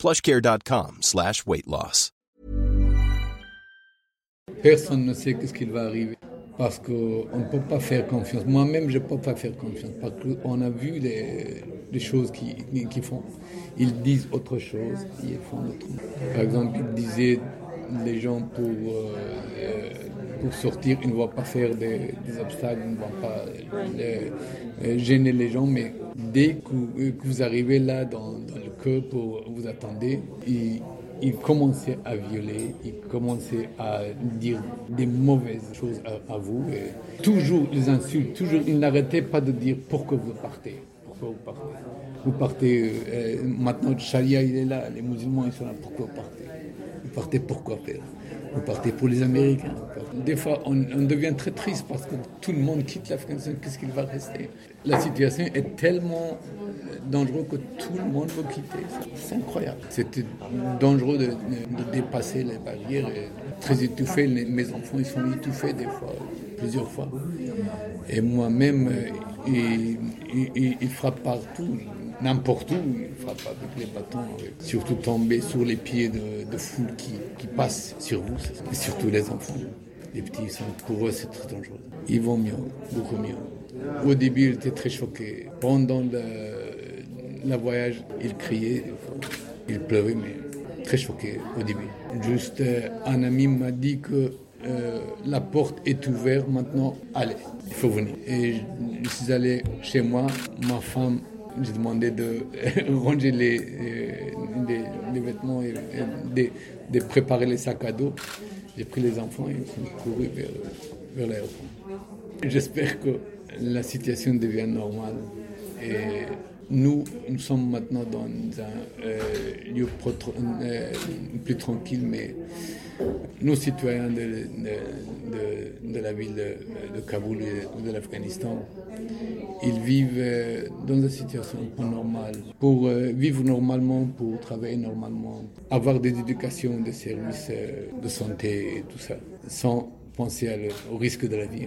plushcare.com slash weight loss. Personne ne sait ce qu'il va arriver parce qu'on ne peut pas faire confiance. Moi-même, je ne peux pas faire confiance parce qu'on a vu les, choses qu'ils qui font. Ils disent autre chose, ils font autre Par exemple, ils disaient les gens pour, euh, pour sortir, ils ne vont pas faire des, obstacles, ils ne vont pas les, euh, gêner les gens, mais dès que, que vous arrivez là dans, dans, le pour vous attendez, ils, commençaient à violer, ils commençaient à dire des mauvaises choses à, vous. Toujours les insultes, toujours, ils n'arrêtaient pas de dire pourquoi vous partez. Pourquoi vous partez Vous partez, euh, maintenant le charia il est là, les musulmans ils sont là, pourquoi vous partez? Vous partez pourquoi faire? Vous partez pour les Américains. Des fois on, devient très triste parce que tout le monde quitte l'Afghanistan, qu'est-ce qu'il va rester? La situation est tellement dangereux que tout le monde veut quitter. C'est incroyable. C'était dangereux de, dépasser les barrières. Très étouffé. Mes enfants, ils sont étouffés des fois, plusieurs fois. Et moi-même, ils, ils frappent partout. N'importe où, ils frappent avec les bâtons, surtout tomber sur les pieds de, de foule qui, qui passent sur vous, surtout les enfants. Les petits, sont, pour eux, c'est très dangereux. Ils vont mieux, beaucoup mieux. Au début, il était très choqué. Pendant le, voyage, il criait, il pleurait, mais très choqué au début. Juste euh, un ami m'a dit que euh, la porte est ouverte maintenant, allez, il faut venir. Et je suis allé chez moi, ma femme, j'ai demandé de ranger les, euh, vêtements et, de, préparer les sacs à dos. J'ai pris les enfants et ils sont courus vers, vers l'aéroport. J'espère que la situation devient normale et nous, nous sommes maintenant dans un euh, lieu euh, plus tranquille, mais nos citoyens de, la ville de, Kaboul et de l'Afghanistan, ils vivent dans une situation pas normale. Pour euh, vivre normalement, pour travailler normalement, avoir des éducations, des services de santé et tout ça, sans penser au risque de la vie.